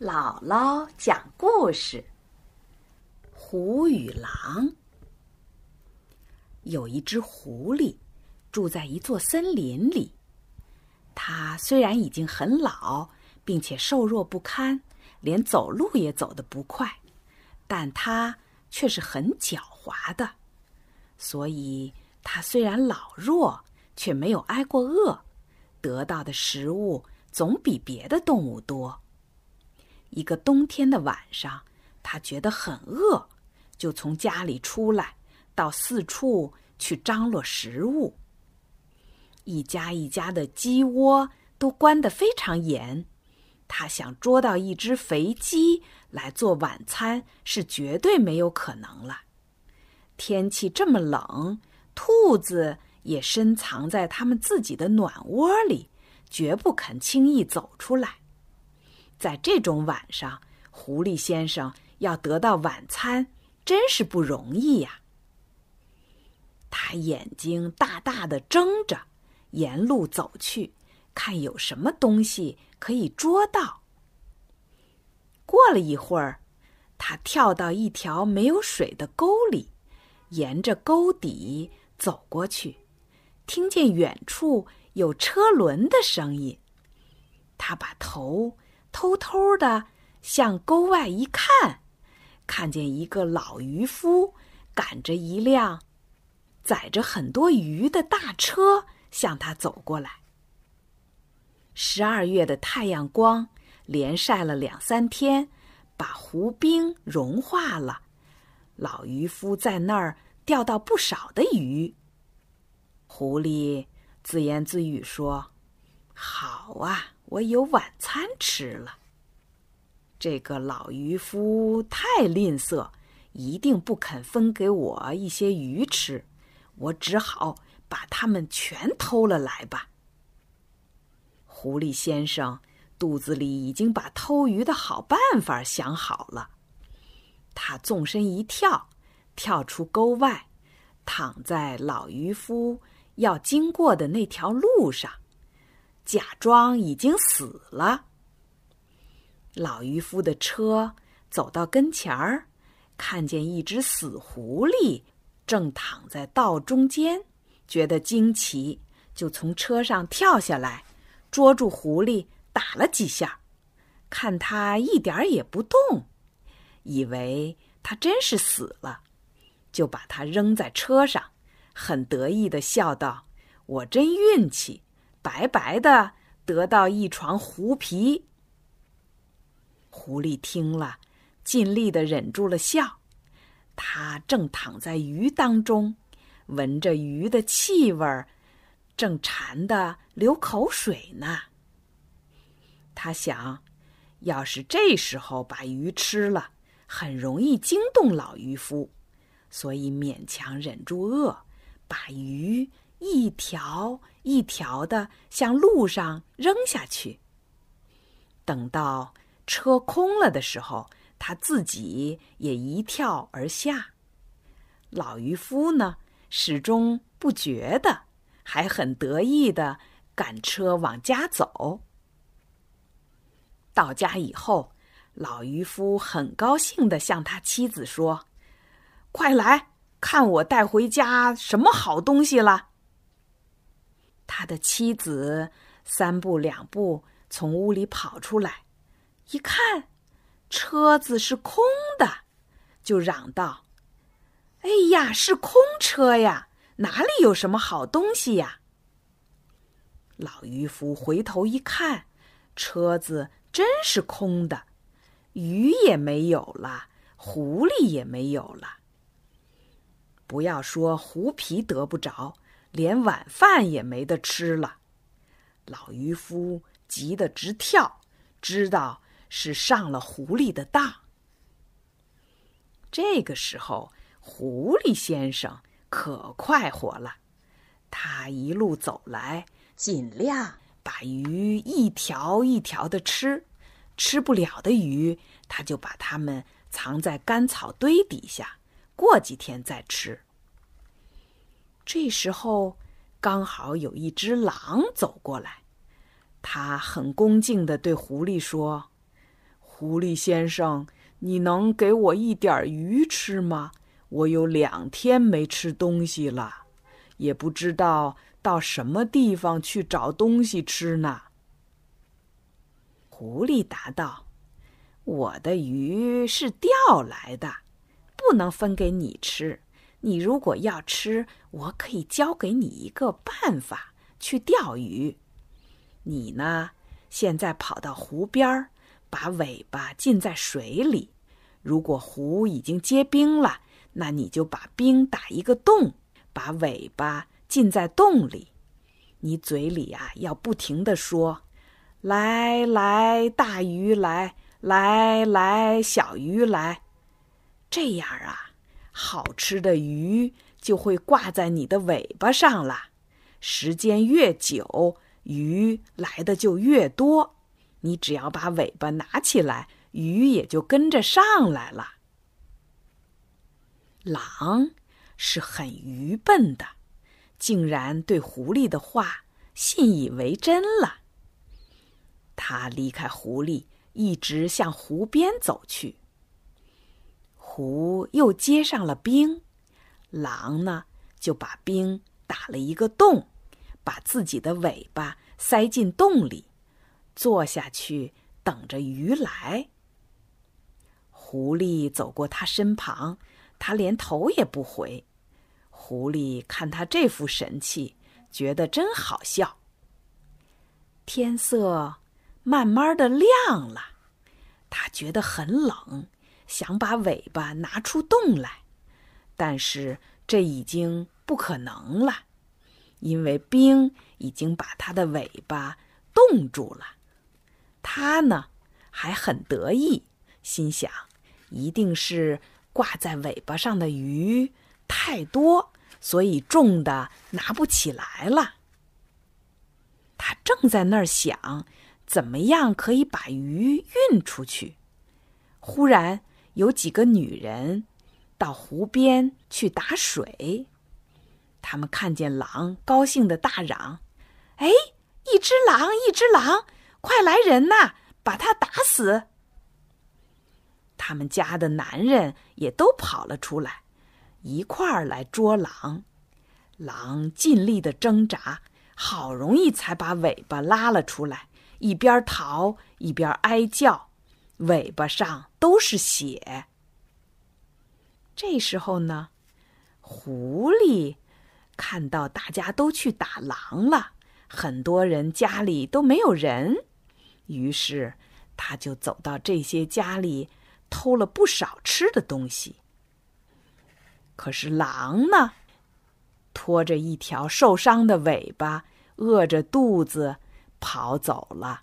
姥姥讲故事：狐与狼。有一只狐狸住在一座森林里。它虽然已经很老，并且瘦弱不堪，连走路也走得不快，但它却是很狡猾的。所以，它虽然老弱，却没有挨过饿，得到的食物总比别的动物多。一个冬天的晚上，他觉得很饿，就从家里出来，到四处去张罗食物。一家一家的鸡窝都关得非常严，他想捉到一只肥鸡来做晚餐是绝对没有可能了。天气这么冷，兔子也深藏在它们自己的暖窝里，绝不肯轻易走出来。在这种晚上，狐狸先生要得到晚餐，真是不容易呀。他眼睛大大的睁着，沿路走去，看有什么东西可以捉到。过了一会儿，他跳到一条没有水的沟里，沿着沟底走过去，听见远处有车轮的声音，他把头。偷偷的向沟外一看，看见一个老渔夫赶着一辆载着很多鱼的大车向他走过来。十二月的太阳光连晒了两三天，把湖冰融化了。老渔夫在那儿钓到不少的鱼。狐狸自言自语说：“好啊。”我有晚餐吃了。这个老渔夫太吝啬，一定不肯分给我一些鱼吃，我只好把它们全偷了来吧。狐狸先生肚子里已经把偷鱼的好办法想好了，他纵身一跳，跳出沟外，躺在老渔夫要经过的那条路上。假装已经死了。老渔夫的车走到跟前儿，看见一只死狐狸正躺在道中间，觉得惊奇，就从车上跳下来，捉住狐狸打了几下，看他一点也不动，以为他真是死了，就把他扔在车上，很得意的笑道：“我真运气。”白白的得到一床狐皮。狐狸听了，尽力的忍住了笑。他正躺在鱼当中，闻着鱼的气味，正馋得流口水呢。他想，要是这时候把鱼吃了，很容易惊动老渔夫，所以勉强忍住饿，把鱼。一条一条的向路上扔下去。等到车空了的时候，他自己也一跳而下。老渔夫呢，始终不觉得，还很得意的赶车往家走。到家以后，老渔夫很高兴的向他妻子说：“快来看我带回家什么好东西了。”他的妻子三步两步从屋里跑出来，一看车子是空的，就嚷道：“哎呀，是空车呀，哪里有什么好东西呀？”老渔夫回头一看，车子真是空的，鱼也没有了，狐狸也没有了。不要说狐皮得不着。连晚饭也没得吃了，老渔夫急得直跳，知道是上了狐狸的当。这个时候，狐狸先生可快活了，他一路走来，尽量把鱼一条一条的吃，吃不了的鱼，他就把它们藏在干草堆底下，过几天再吃。这时候，刚好有一只狼走过来，他很恭敬的对狐狸说：“狐狸先生，你能给我一点鱼吃吗？我有两天没吃东西了，也不知道到什么地方去找东西吃呢。”狐狸答道：“我的鱼是钓来的，不能分给你吃。你如果要吃，我可以教给你一个办法去钓鱼。你呢，现在跑到湖边儿，把尾巴浸在水里。如果湖已经结冰了，那你就把冰打一个洞，把尾巴浸在洞里。你嘴里啊，要不停的说。”来来，大鱼来，来来，小鱼来，这样啊，好吃的鱼就会挂在你的尾巴上了。时间越久，鱼来的就越多。你只要把尾巴拿起来，鱼也就跟着上来了。狼是很愚笨的，竟然对狐狸的话信以为真了。他离开狐狸，一直向湖边走去。湖又结上了冰，狼呢就把冰打了一个洞，把自己的尾巴塞进洞里，坐下去等着鱼来。狐狸走过他身旁，他连头也不回。狐狸看他这副神气，觉得真好笑。天色。慢慢的亮了，他觉得很冷，想把尾巴拿出洞来，但是这已经不可能了，因为冰已经把它的尾巴冻住了。它呢还很得意，心想一定是挂在尾巴上的鱼太多，所以重的拿不起来了。他正在那儿想。怎么样可以把鱼运出去？忽然有几个女人到湖边去打水，他们看见狼，高兴的大嚷：“哎，一只狼，一只狼，快来人呐，把它打死！”他们家的男人也都跑了出来，一块儿来捉狼。狼尽力的挣扎，好容易才把尾巴拉了出来。一边逃一边哀叫，尾巴上都是血。这时候呢，狐狸看到大家都去打狼了，很多人家里都没有人，于是他就走到这些家里，偷了不少吃的东西。可是狼呢，拖着一条受伤的尾巴，饿着肚子。跑走了。